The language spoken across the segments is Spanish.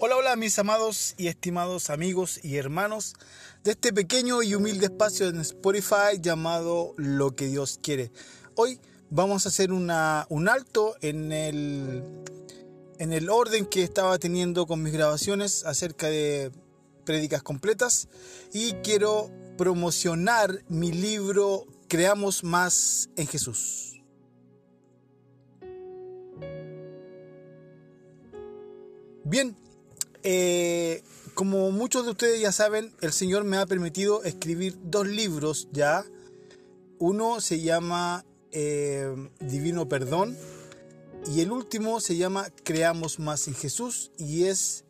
Hola, hola mis amados y estimados amigos y hermanos de este pequeño y humilde espacio en Spotify llamado Lo que Dios quiere. Hoy vamos a hacer una, un alto en el, en el orden que estaba teniendo con mis grabaciones acerca de prédicas completas y quiero promocionar mi libro Creamos más en Jesús. Bien, eh, como muchos de ustedes ya saben, el Señor me ha permitido escribir dos libros ya. Uno se llama eh, Divino Perdón y el último se llama Creamos más en Jesús y es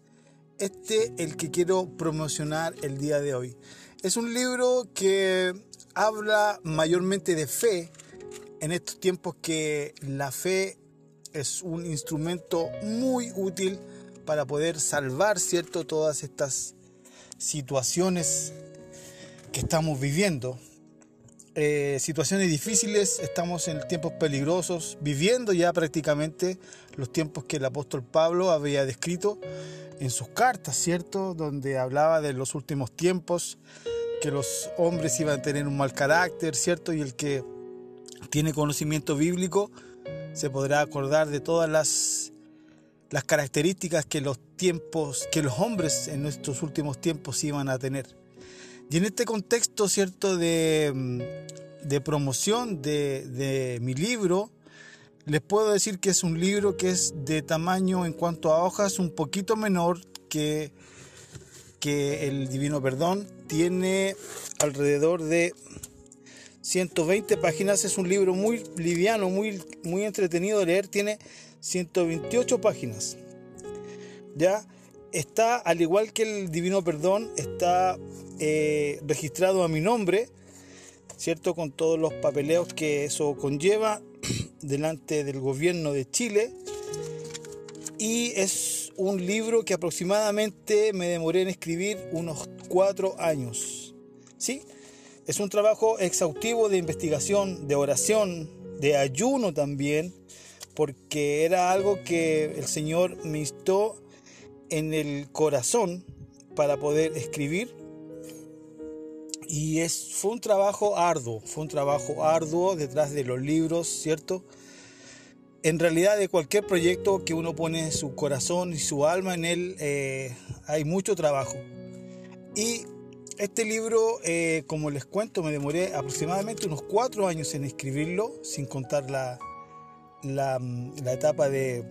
este el que quiero promocionar el día de hoy. Es un libro que habla mayormente de fe en estos tiempos que la fe es un instrumento muy útil para poder salvar, ¿cierto?, todas estas situaciones que estamos viviendo. Eh, situaciones difíciles, estamos en tiempos peligrosos, viviendo ya prácticamente los tiempos que el apóstol Pablo había descrito en sus cartas, ¿cierto? Donde hablaba de los últimos tiempos, que los hombres iban a tener un mal carácter, ¿cierto? Y el que tiene conocimiento bíblico se podrá acordar de todas las las características que los tiempos, que los hombres en nuestros últimos tiempos iban a tener. Y en este contexto, ¿cierto?, de, mm, de promoción de, de, mi libro, les puedo decir que es un libro que es de tamaño en cuanto a hojas un poquito menor que, que el Divino Perdón. Tiene alrededor de 120 páginas. Es un libro muy liviano, muy, muy entretenido de leer. Tiene 128 páginas. Ya está, al igual que el Divino Perdón, está eh, registrado a mi nombre, ¿cierto? Con todos los papeleos que eso conlleva delante del gobierno de Chile. Y es un libro que aproximadamente me demoré en escribir unos cuatro años. ¿Sí? Es un trabajo exhaustivo de investigación, de oración, de ayuno también, porque era algo que el Señor me instó en el corazón para poder escribir. Y es, fue un trabajo arduo, fue un trabajo arduo detrás de los libros, ¿cierto? En realidad de cualquier proyecto que uno pone su corazón y su alma en él, eh, hay mucho trabajo. Y este libro, eh, como les cuento, me demoré aproximadamente unos cuatro años en escribirlo, sin contar la, la, etapa de,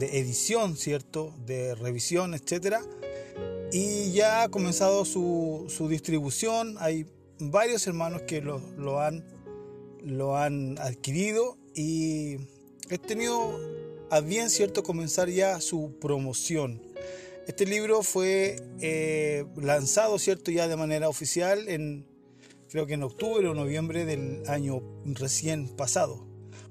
edición, ¿cierto? De revisión, etcétera. Y ya ha comenzado su, distribución. Hay varios hermanos que lo, han, adquirido y he tenido a bien, ¿cierto?, comenzar ya su promoción. Este libro fue eh, lanzado, ¿cierto?, ya de manera oficial en, creo que en octubre o noviembre del año recién pasado.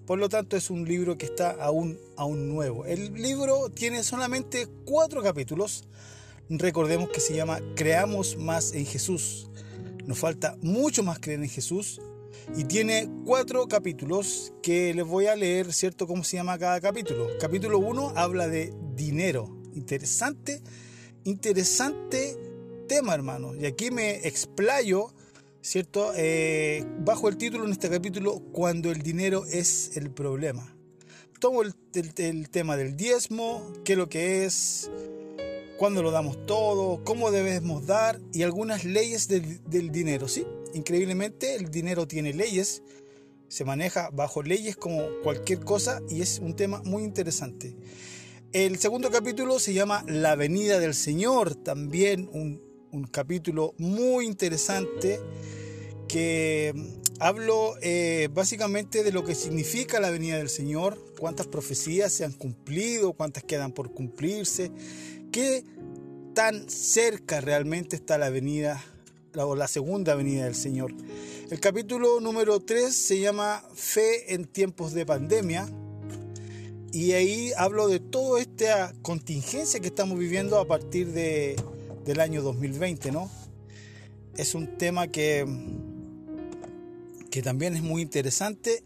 Por lo tanto, es un libro que está aún, aún nuevo. El libro tiene solamente cuatro capítulos. Recordemos que se llama Creamos más en Jesús. Nos falta mucho más creer en Jesús. Y tiene cuatro capítulos que les voy a leer, ¿cierto? ¿Cómo se llama cada capítulo? Capítulo 1 habla de dinero. Interesante, interesante tema, hermano. Y aquí me explayo ¿cierto? Eh, bajo el título en este capítulo, Cuando el dinero es el problema. Tomo el, tema del diezmo, qué es lo que es, cuándo lo damos todo, cómo debemos dar y algunas leyes del, del dinero, ¿sí? Increíblemente el dinero tiene leyes, se maneja bajo leyes como cualquier cosa y es un tema muy interesante. El segundo capítulo se llama La venida del Señor, también un, un capítulo muy interesante que hablo eh, básicamente de lo que significa la venida del Señor, cuántas profecías se han cumplido, cuántas quedan por cumplirse, qué tan cerca realmente está la venida o la segunda venida del Señor. El capítulo número 3 se llama Fe en tiempos de pandemia y ahí hablo de toda esta contingencia que estamos viviendo a partir de, del año 2020, ¿no? Es un tema que que también es muy interesante.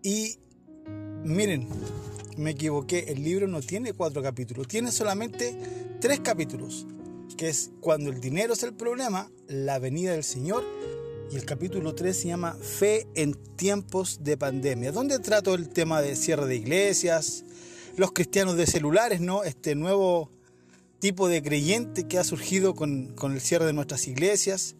Y miren, me equivoqué, el libro no tiene cuatro capítulos, tiene solamente tres capítulos, que es cuando el dinero es el problema, la venida del Señor, y el capítulo 3 se llama Fe en tiempos de pandemia, donde trato el tema de cierre de iglesias, los cristianos de celulares, ¿no? Este nuevo tipo de creyente que ha surgido con, con el cierre de nuestras iglesias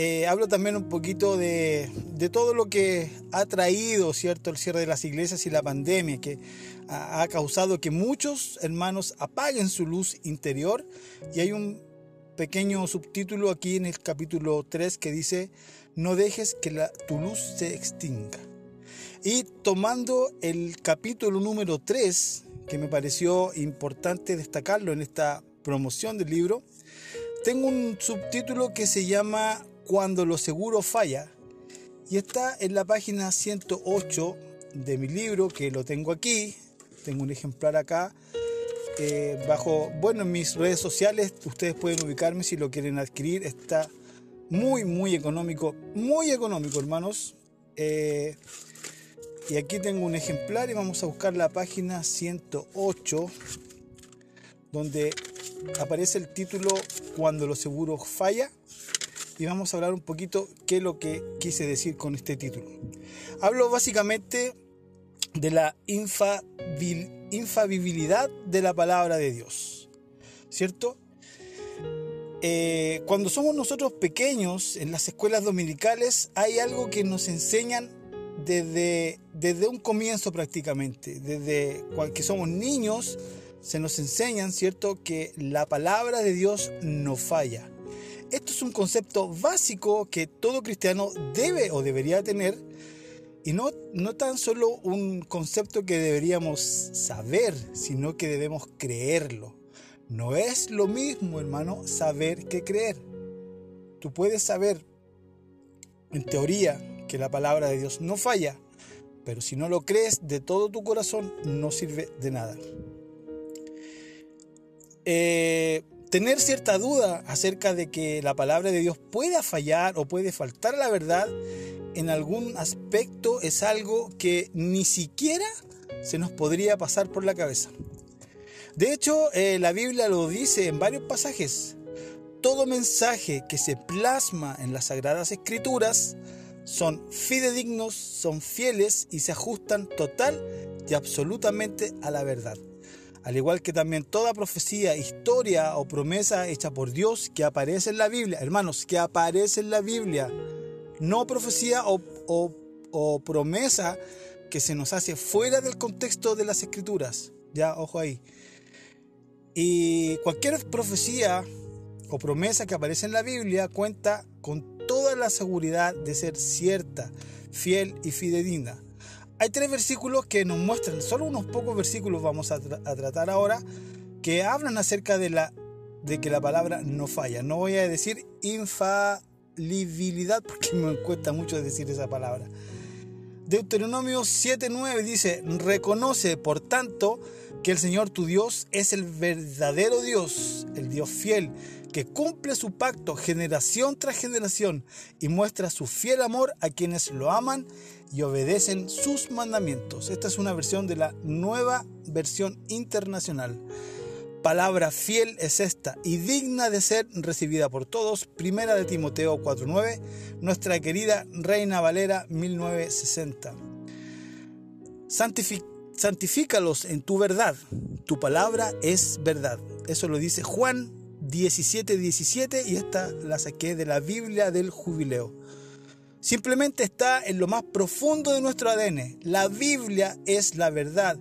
eh, hablo también un poquito de, todo lo que ha traído ¿cierto? el cierre de las iglesias y la pandemia, que ha, causado que muchos hermanos apaguen su luz interior. Y hay un pequeño subtítulo aquí en el capítulo 3 que dice, no dejes que la, tu luz se extinga. Y tomando el capítulo número 3, que me pareció importante destacarlo en esta promoción del libro, tengo un subtítulo que se llama cuando lo seguro falla. Y está en la página 108 de mi libro, que lo tengo aquí. Tengo un ejemplar acá. Eh, bajo, bueno, en mis redes sociales, ustedes pueden ubicarme si lo quieren adquirir. Está muy, muy económico. Muy económico, hermanos. Eh, y aquí tengo un ejemplar y vamos a buscar la página 108, donde aparece el título Cuando lo seguro falla y vamos a hablar un poquito qué es lo que quise decir con este título. Hablo básicamente de la infabilidad de la palabra de Dios, ¿cierto? Eh, cuando somos nosotros pequeños en las escuelas dominicales hay algo que nos enseñan desde, desde un comienzo prácticamente, desde que somos niños se nos enseñan, ¿cierto?, que la palabra de Dios no falla. Esto es un concepto básico que todo cristiano debe o debería tener y no, no tan solo un concepto que deberíamos saber, sino que debemos creerlo. No es lo mismo, hermano, saber que creer. Tú puedes saber, en teoría, que la palabra de Dios no falla, pero si no lo crees de todo tu corazón, no sirve de nada. Eh, tener cierta duda acerca de que la palabra de Dios pueda fallar o puede faltar la verdad en algún aspecto es algo que ni siquiera se nos podría pasar por la cabeza. De hecho, eh, la Biblia lo dice en varios pasajes. Todo mensaje que se plasma en las Sagradas Escrituras son fidedignos, son fieles y se ajustan total y absolutamente a la verdad al igual que también toda profecía, historia o promesa hecha por Dios que aparece en la Biblia, hermanos, que aparece en la Biblia, no profecía o, promesa que se nos hace fuera del contexto de las escrituras, ya, ojo ahí. Y cualquier profecía o promesa que aparece en la Biblia cuenta con toda la seguridad de ser cierta, fiel y fidedigna. Hay tres versículos que nos muestran, solo unos pocos versículos vamos a, tratar ahora, que hablan acerca de, la, de que la palabra no falla. No voy a decir infalibilidad porque me cuesta mucho decir esa palabra. Deuteronomio 7:9 dice, reconoce por tanto que el Señor tu Dios es el verdadero Dios, el Dios fiel, que cumple su pacto generación tras generación y muestra su fiel amor a quienes lo aman y obedecen sus mandamientos. Esta es una versión de la nueva versión internacional. Palabra fiel es esta y digna de ser recibida por todos. Primera de Timoteo 4.9, nuestra querida Reina Valera 1960. santifícalos en tu verdad. Tu palabra es verdad. Eso lo dice Juan 17.17 17, y esta la saqué de la Biblia del Jubileo. Simplemente está en lo más profundo de nuestro ADN. La Biblia es la verdad.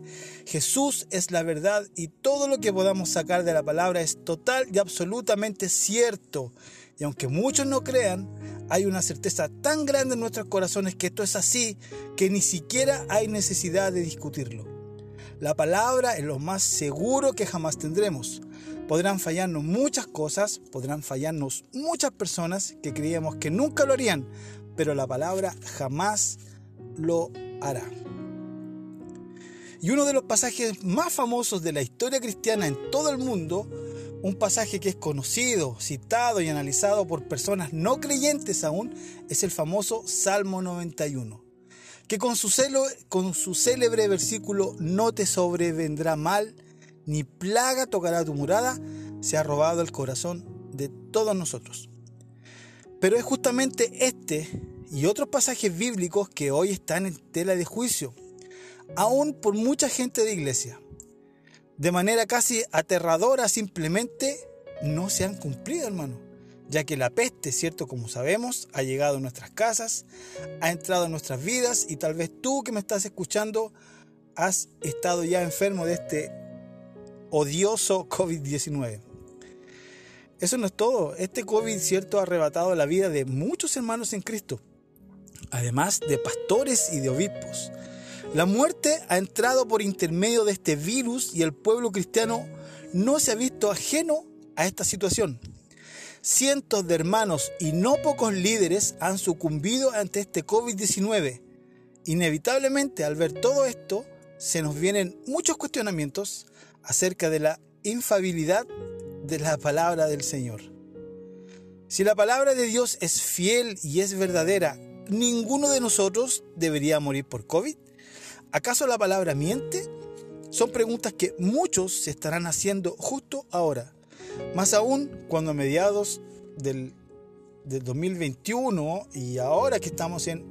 Jesús es la verdad y todo lo que podamos sacar de la palabra es total y absolutamente cierto. Y aunque muchos no crean, hay una certeza tan grande en nuestros corazones que esto es así que ni siquiera hay necesidad de discutirlo. La palabra es lo más seguro que jamás tendremos. Podrán fallarnos muchas cosas, podrán fallarnos muchas personas que creíamos que nunca lo harían, pero la palabra jamás lo hará. Y uno de los pasajes más famosos de la historia cristiana en todo el mundo, un pasaje que es conocido, citado y analizado por personas no creyentes aún, es el famoso Salmo 91. que con su, celo, con su célebre versículo no te sobrevendrá mal, ni plaga tocará tu morada, se ha robado el corazón de todos nosotros. Pero es justamente este y otros pasajes bíblicos que hoy están en tela de juicio, aún por mucha gente de iglesia. De manera casi aterradora simplemente no se han cumplido, hermano ya que la peste, cierto como sabemos, ha llegado a nuestras casas, ha entrado en nuestras vidas y tal vez tú que me estás escuchando has estado ya enfermo de este odioso COVID-19. Eso no es todo, este COVID, cierto, ha arrebatado la vida de muchos hermanos en Cristo, además de pastores y de obispos. La muerte ha entrado por intermedio de este virus y el pueblo cristiano no se ha visto ajeno a esta situación. Cientos de hermanos y no pocos líderes han sucumbido ante este COVID-19. Inevitablemente, al ver todo esto, se nos vienen muchos cuestionamientos acerca de la infabilidad de la palabra del Señor. Si la palabra de Dios es fiel y es verdadera, ¿ninguno de nosotros debería morir por COVID? ¿Acaso la palabra miente? Son preguntas que muchos se estarán haciendo justo ahora. Más aún cuando a mediados del, 2021 y ahora que estamos en,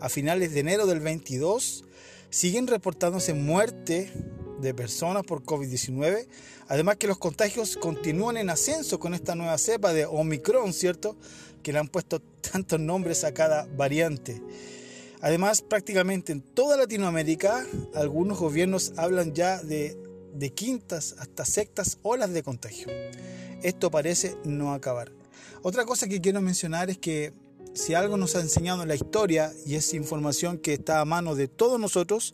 a finales de enero del 22, siguen reportándose muerte de personas por COVID-19. Además que los contagios continúan en ascenso con esta nueva cepa de Omicron, ¿cierto? Que le han puesto tantos nombres a cada variante. Además, prácticamente en toda Latinoamérica, algunos gobiernos hablan ya de quintas hasta sextas olas de contagio. Esto parece no acabar. Otra cosa que quiero mencionar es que si algo nos ha enseñado la historia y es información que está a mano de todos nosotros,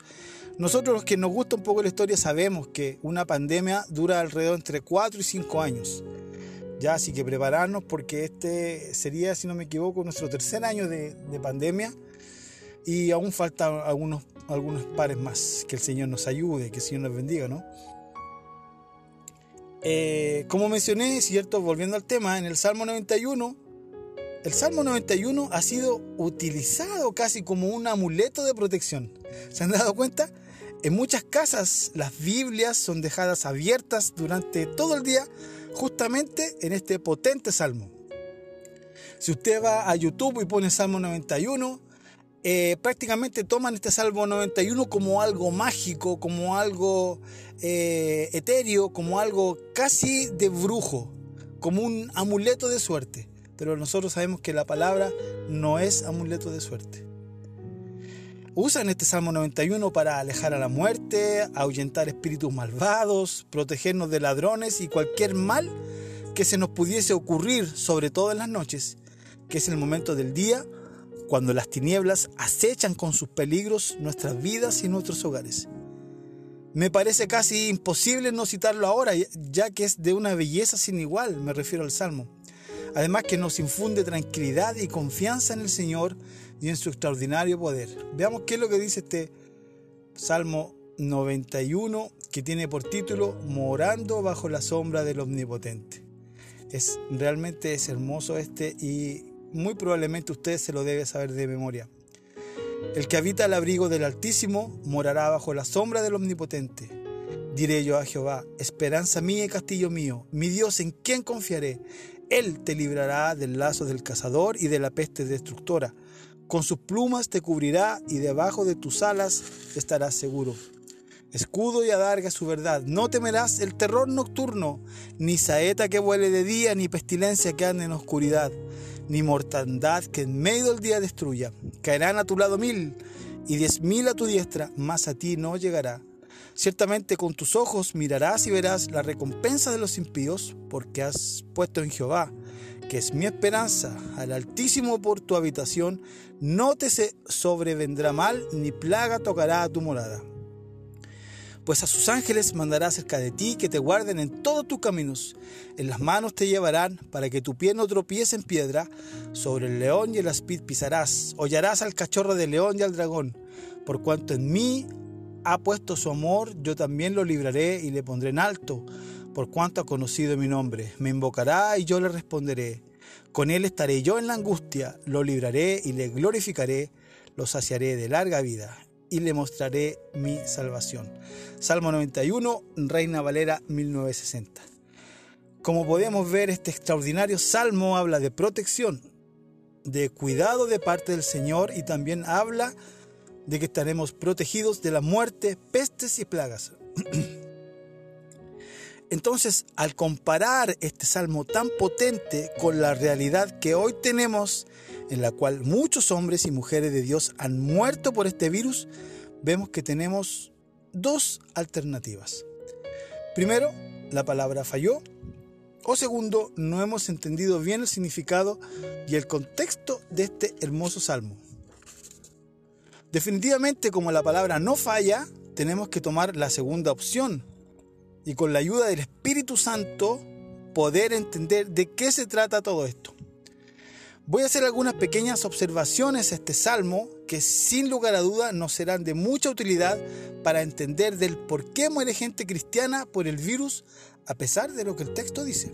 nosotros los que nos gusta un poco la historia sabemos que una pandemia dura alrededor entre 4 y 5 años. Ya, así que prepararnos porque este sería, si no me equivoco, nuestro tercer año de, de pandemia y aún faltan algunos, algunos pares más. Que el Señor nos ayude, que el Señor nos bendiga, ¿no? Eh, como mencioné, cierto, volviendo al tema, en el Salmo 91, el Salmo 91 ha sido utilizado casi como un amuleto de protección. ¿Se han dado cuenta? En muchas casas las Biblias son dejadas abiertas durante todo el día justamente en este potente salmo. Si usted va a YouTube y pone Salmo 91, eh, prácticamente toman este Salmo 91 como algo mágico, como algo eh, etéreo, como algo casi de brujo, como un amuleto de suerte. Pero nosotros sabemos que la palabra no es amuleto de suerte. Usan este Salmo 91 para alejar a la muerte, ahuyentar espíritus malvados, protegernos de ladrones y cualquier mal que se nos pudiese ocurrir, sobre todo en las noches, que es el momento del día cuando las tinieblas acechan con sus peligros nuestras vidas y nuestros hogares. Me parece casi imposible no citarlo ahora, ya que es de una belleza sin igual, me refiero al Salmo. Además que nos infunde tranquilidad y confianza en el Señor y en su extraordinario poder. Veamos qué es lo que dice este Salmo 91 que tiene por título Morando bajo la sombra del Omnipotente. Es realmente es hermoso este y muy probablemente usted se lo debe saber de memoria. El que habita al abrigo del Altísimo morará bajo la sombra del Omnipotente. Diré yo a Jehová, esperanza mía y castillo mío, mi Dios en quien confiaré. Él te librará del lazo del cazador y de la peste destructora. Con sus plumas te cubrirá y debajo de tus alas estarás seguro. Escudo y adarga su verdad. No temerás el terror nocturno, ni saeta que vuele de día, ni pestilencia que ande en oscuridad ni mortandad que en medio del día destruya. Caerán a tu lado mil y diez mil a tu diestra, mas a ti no llegará. Ciertamente con tus ojos mirarás y verás la recompensa de los impíos, porque has puesto en Jehová, que es mi esperanza, al Altísimo por tu habitación, no te sobrevendrá mal, ni plaga tocará a tu morada pues a sus ángeles mandará cerca de ti que te guarden en todos tus caminos. En las manos te llevarán para que tu pie no tropiece en piedra. Sobre el león y el aspid pisarás. Hollarás al cachorro del león y al dragón. Por cuanto en mí ha puesto su amor, yo también lo libraré y le pondré en alto. Por cuanto ha conocido mi nombre, me invocará y yo le responderé. Con él estaré yo en la angustia, lo libraré y le glorificaré lo saciaré de larga vida y le mostraré mi salvación. Salmo 91, Reina Valera 1960. Como podemos ver, este extraordinario salmo habla de protección, de cuidado de parte del Señor y también habla de que estaremos protegidos de la muerte, pestes y plagas. Entonces, al comparar este salmo tan potente con la realidad que hoy tenemos, en la cual muchos hombres y mujeres de Dios han muerto por este virus, vemos que tenemos dos alternativas. Primero, la palabra falló. O segundo, no hemos entendido bien el significado y el contexto de este hermoso salmo. Definitivamente, como la palabra no falla, tenemos que tomar la segunda opción, y con la ayuda del Espíritu Santo poder entender de qué se trata todo esto. Voy a hacer algunas pequeñas observaciones a este salmo que sin lugar a duda nos serán de mucha utilidad para entender del por qué muere gente cristiana por el virus a pesar de lo que el texto dice.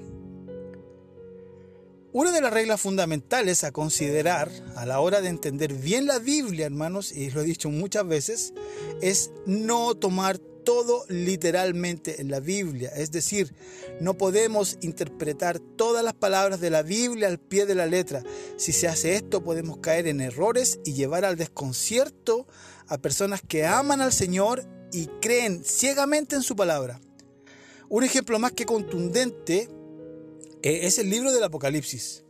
Una de las reglas fundamentales a considerar a la hora de entender bien la Biblia, hermanos, y lo he dicho muchas veces, es no tomar todo literalmente en la Biblia. Es decir, no podemos interpretar todas las palabras de la Biblia al pie de la letra. Si se hace esto podemos caer en errores y llevar al desconcierto a personas que aman al Señor y creen ciegamente en su palabra. Un ejemplo más que contundente eh, es el libro del Apocalipsis.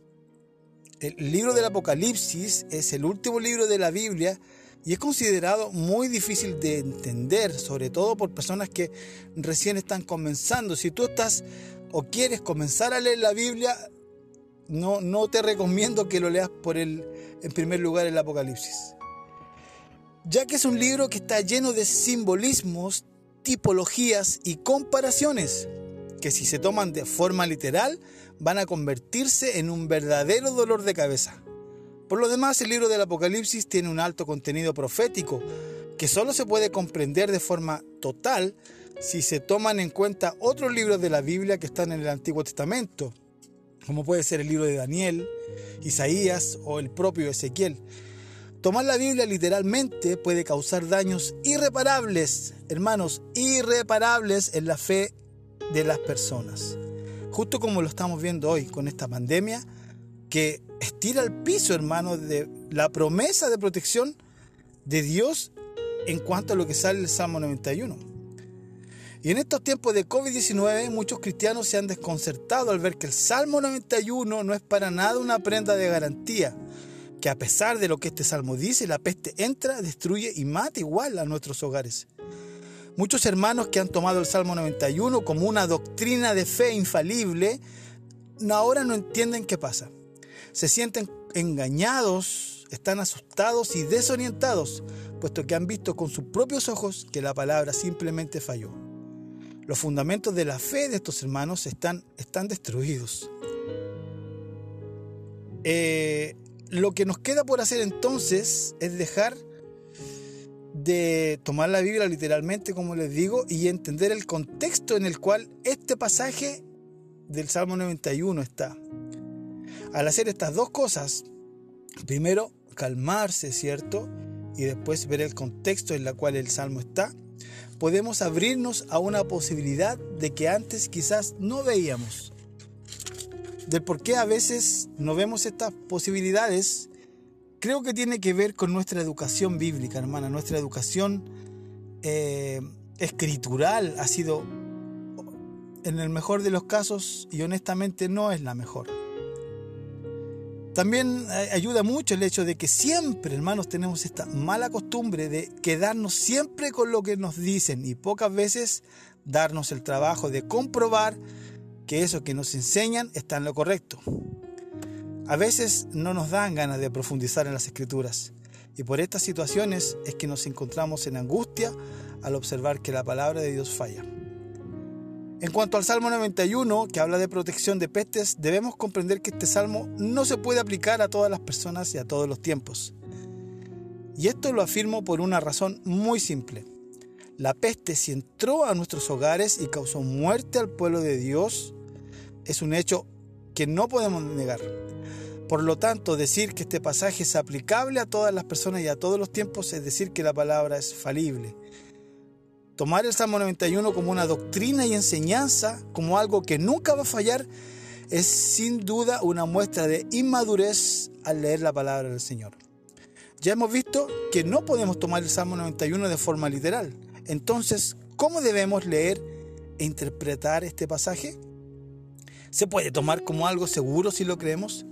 El libro del Apocalipsis es el último libro de la Biblia y es considerado muy difícil de entender, sobre todo por personas que recién están comenzando. Si tú estás o quieres comenzar a leer la Biblia, no, no te recomiendo que lo leas por el, en primer lugar el Apocalipsis. Ya que es un libro que está lleno de simbolismos, tipologías y comparaciones, que si se toman de forma literal van a convertirse en un verdadero dolor de cabeza. Por lo demás, el libro del Apocalipsis tiene un alto contenido profético que solo se puede comprender de forma total si se toman en cuenta otros libros de la Biblia que están en el Antiguo Testamento, como puede ser el libro de Daniel, Isaías o el propio Ezequiel. Tomar la Biblia literalmente puede causar daños irreparables, hermanos, irreparables en la fe de las personas. Justo como lo estamos viendo hoy con esta pandemia, que estira al piso, hermano, de la promesa de protección de Dios en cuanto a lo que sale el Salmo 91. Y en estos tiempos de COVID-19 muchos cristianos se han desconcertado al ver que el Salmo 91 no es para nada una prenda de garantía, que a pesar de lo que este salmo dice, la peste entra, destruye y mata igual a nuestros hogares. Muchos hermanos que han tomado el Salmo 91 como una doctrina de fe infalible, ahora no entienden qué pasa se sienten engañados, están asustados y desorientados, puesto que han visto con sus propios ojos que la palabra simplemente falló. Los fundamentos de la fe de estos hermanos están, están destruidos. Eh, lo que nos queda por hacer entonces es dejar de tomar la Biblia literalmente, como les digo, y entender el contexto en el cual este pasaje del Salmo 91 está. Al hacer estas dos cosas, primero calmarse, ¿cierto? Y después ver el contexto en el cual el salmo está, podemos abrirnos a una posibilidad de que antes quizás no veíamos. Del por qué a veces no vemos estas posibilidades, creo que tiene que ver con nuestra educación bíblica, hermana. Nuestra educación eh, escritural ha sido, en el mejor de los casos, y honestamente no es la mejor. También eh, ayuda mucho el hecho de que siempre, hermanos, tenemos esta mala costumbre de quedarnos siempre con lo que nos dicen y pocas veces darnos el trabajo de comprobar que eso que nos enseñan está en lo correcto. A veces no nos dan ganas de profundizar en las escrituras y por estas situaciones es que nos encontramos en angustia al observar que la palabra de Dios falla. En cuanto al Salmo 91, que habla de protección de pestes, debemos comprender que este salmo no se puede aplicar a todas las personas y a todos los tiempos. Y esto lo afirmo por una razón muy simple. La peste si entró a nuestros hogares y causó muerte al pueblo de Dios, es un hecho que no podemos negar. Por lo tanto, decir que este pasaje es aplicable a todas las personas y a todos los tiempos es decir que la palabra es falible. Tomar el Salmo 91 como una doctrina y enseñanza, como algo que nunca va a fallar, es sin duda una muestra de inmadurez al leer la palabra del Señor. Ya hemos visto que no podemos tomar el Salmo 91 de forma literal. Entonces, ¿cómo debemos leer e interpretar este pasaje? ¿Se puede tomar como algo seguro si lo creemos?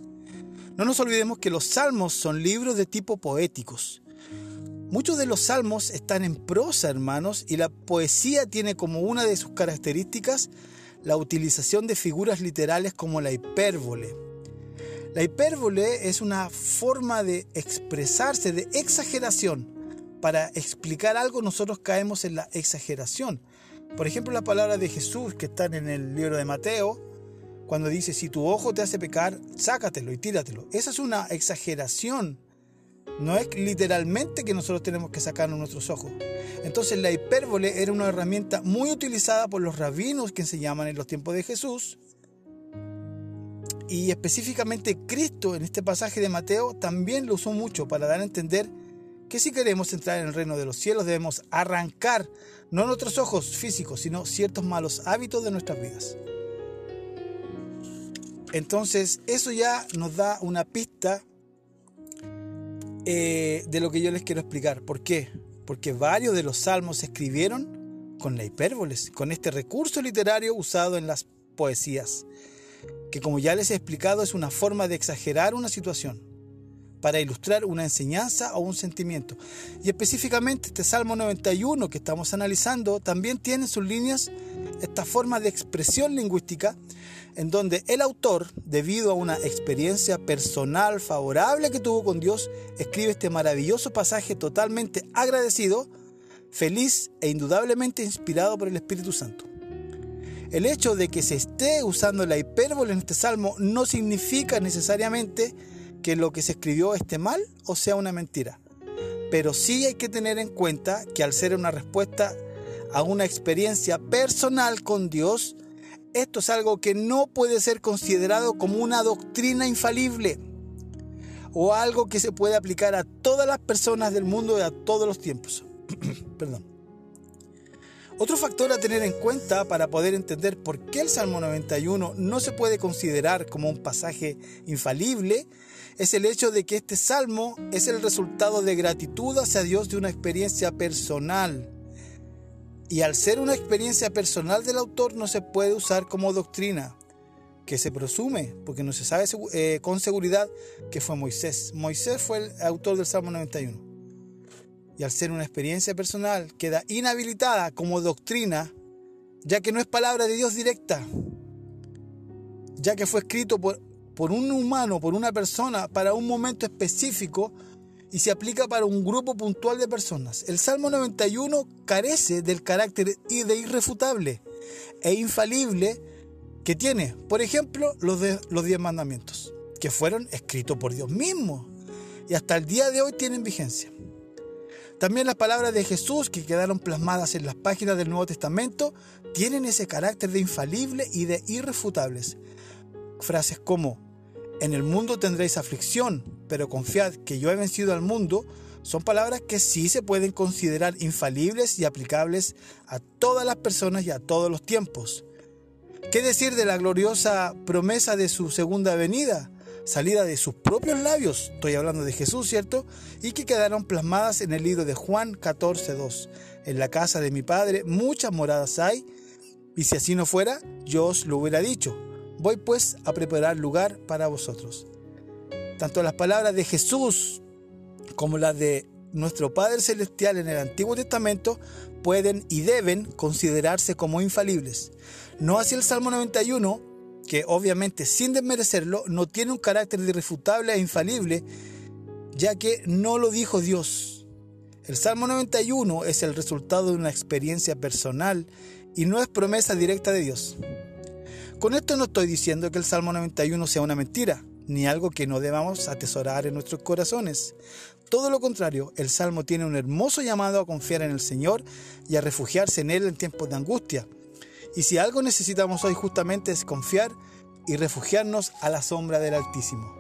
No nos olvidemos que los salmos son libros de tipo poéticos. Muchos de los salmos están en prosa, hermanos, y la poesía tiene como una de sus características la utilización de figuras literales como la hipérbole. La hipérbole es una forma de expresarse, de exageración. Para explicar algo nosotros caemos en la exageración. Por ejemplo, la palabra de Jesús que están en el libro de Mateo, cuando dice, si tu ojo te hace pecar, sácatelo y tíratelo. Esa es una exageración. No es literalmente que nosotros tenemos que sacarnos nuestros ojos. Entonces la hipérbole era una herramienta muy utilizada por los rabinos que se llaman en los tiempos de Jesús y específicamente Cristo en este pasaje de Mateo también lo usó mucho para dar a entender que si queremos entrar en el reino de los cielos debemos arrancar no nuestros ojos físicos, sino ciertos malos hábitos de nuestras vidas. Entonces eso ya nos da una pista eh, de lo que yo les quiero explicar. ¿Por qué? Porque varios de los salmos se escribieron con la hipérboles, con este recurso literario usado en las poesías que como ya les he explicado es una forma de exagerar una situación para ilustrar una enseñanza o un sentimiento. Y específicamente este Salmo 91 que estamos analizando también tiene en sus líneas esta forma de expresión lingüística en donde el autor, debido a una experiencia personal favorable que tuvo con Dios, escribe este maravilloso pasaje totalmente agradecido, feliz e indudablemente inspirado por el Espíritu Santo. El hecho de que se esté usando la hipérbole en este salmo no significa necesariamente que lo que se escribió esté mal o sea una mentira. Pero sí hay que tener en cuenta que al ser una respuesta a una experiencia personal con Dios, esto es algo que no puede ser considerado como una doctrina infalible o algo que se puede aplicar a todas las personas del mundo y a todos los tiempos. Perdón. Otro factor a tener en cuenta para poder entender por qué el Salmo 91 no se puede considerar como un pasaje infalible es el hecho de que este salmo es el resultado de gratitud hacia Dios de una experiencia personal. Y al ser una experiencia personal del autor no se puede usar como doctrina, que se presume, porque no se sabe eh, con seguridad que fue Moisés. Moisés fue el autor del Salmo 91 y al ser una experiencia personal queda inhabilitada como doctrina, ya que no es palabra de Dios directa, ya que fue escrito por, por un humano, por una persona, para un momento específico y se aplica para un grupo puntual de personas. El Salmo 91 carece del carácter de irrefutable e infalible que tiene, por ejemplo, los, de, los diez mandamientos, que fueron escritos por Dios mismo y hasta el día de hoy tienen vigencia. También las palabras de Jesús que quedaron plasmadas en las páginas del Nuevo Testamento tienen ese carácter de infalible y de irrefutables. Frases como, en el mundo tendréis aflicción, pero confiad que yo he vencido al mundo, son palabras que sí se pueden considerar infalibles y aplicables a todas las personas y a todos los tiempos. ¿Qué decir de la gloriosa promesa de su segunda venida? salida de sus propios labios, estoy hablando de Jesús, ¿cierto? Y que quedaron plasmadas en el libro de Juan 14.2. En la casa de mi Padre muchas moradas hay, y si así no fuera, yo os lo hubiera dicho. Voy pues a preparar lugar para vosotros. Tanto las palabras de Jesús como las de nuestro Padre Celestial en el Antiguo Testamento pueden y deben considerarse como infalibles. No así el Salmo 91, que obviamente sin desmerecerlo no tiene un carácter irrefutable e infalible, ya que no lo dijo Dios. El Salmo 91 es el resultado de una experiencia personal y no es promesa directa de Dios. Con esto no estoy diciendo que el Salmo 91 sea una mentira, ni algo que no debamos atesorar en nuestros corazones. Todo lo contrario, el Salmo tiene un hermoso llamado a confiar en el Señor y a refugiarse en Él en tiempos de angustia. Y si algo necesitamos hoy justamente es confiar y refugiarnos a la sombra del Altísimo.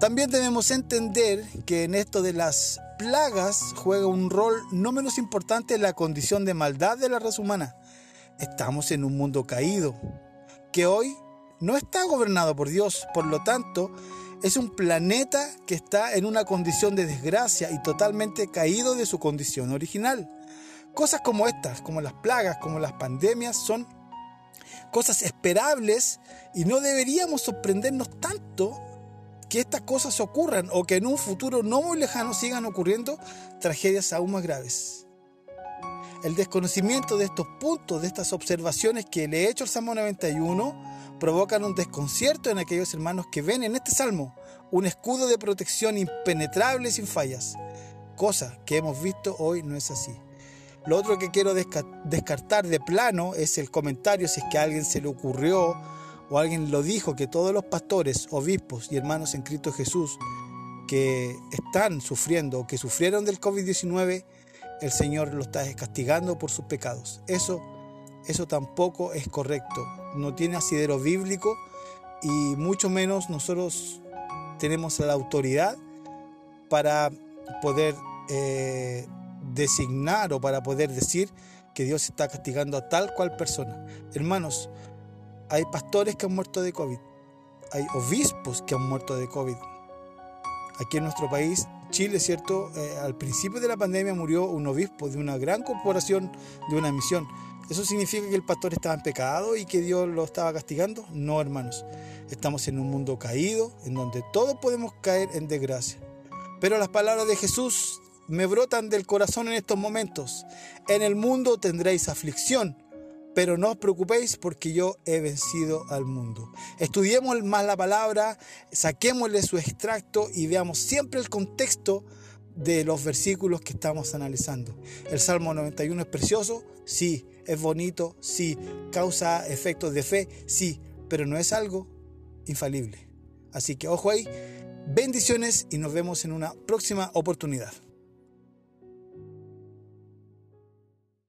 También debemos entender que en esto de las plagas juega un rol no menos importante la condición de maldad de la raza humana. Estamos en un mundo caído, que hoy no está gobernado por Dios, por lo tanto, es un planeta que está en una condición de desgracia y totalmente caído de su condición original. Cosas como estas, como las plagas, como las pandemias, son cosas esperables y no deberíamos sorprendernos tanto que estas cosas ocurran o que en un futuro no muy lejano sigan ocurriendo tragedias aún más graves. El desconocimiento de estos puntos, de estas observaciones que le he hecho al Salmo 91, provocan un desconcierto en aquellos hermanos que ven en este salmo un escudo de protección impenetrable sin fallas, cosa que hemos visto hoy no es así. Lo otro que quiero descartar de plano es el comentario si es que a alguien se le ocurrió o alguien lo dijo que todos los pastores, obispos y hermanos en Cristo Jesús que están sufriendo o que sufrieron del COVID-19, el Señor lo está castigando por sus pecados. Eso, eso tampoco es correcto. No tiene asidero bíblico y mucho menos nosotros tenemos la autoridad para poder eh, designar o para poder decir que Dios está castigando a tal cual persona. Hermanos, hay pastores que han muerto de COVID. Hay obispos que han muerto de COVID. Aquí en nuestro país, Chile, ¿cierto? Eh, al principio de la pandemia murió un obispo de una gran corporación, de una misión. ¿Eso significa que el pastor estaba en pecado y que Dios lo estaba castigando? No, hermanos. Estamos en un mundo caído, en donde todos podemos caer en desgracia. Pero las palabras de Jesús me brotan del corazón en estos momentos. En el mundo tendréis aflicción, pero no os preocupéis porque yo he vencido al mundo. Estudiemos más la palabra, saquémosle su extracto y veamos siempre el contexto de los versículos que estamos analizando. El Salmo 91 es precioso, sí, es bonito, sí, causa efectos de fe, sí, pero no es algo infalible. Así que ojo ahí, bendiciones y nos vemos en una próxima oportunidad.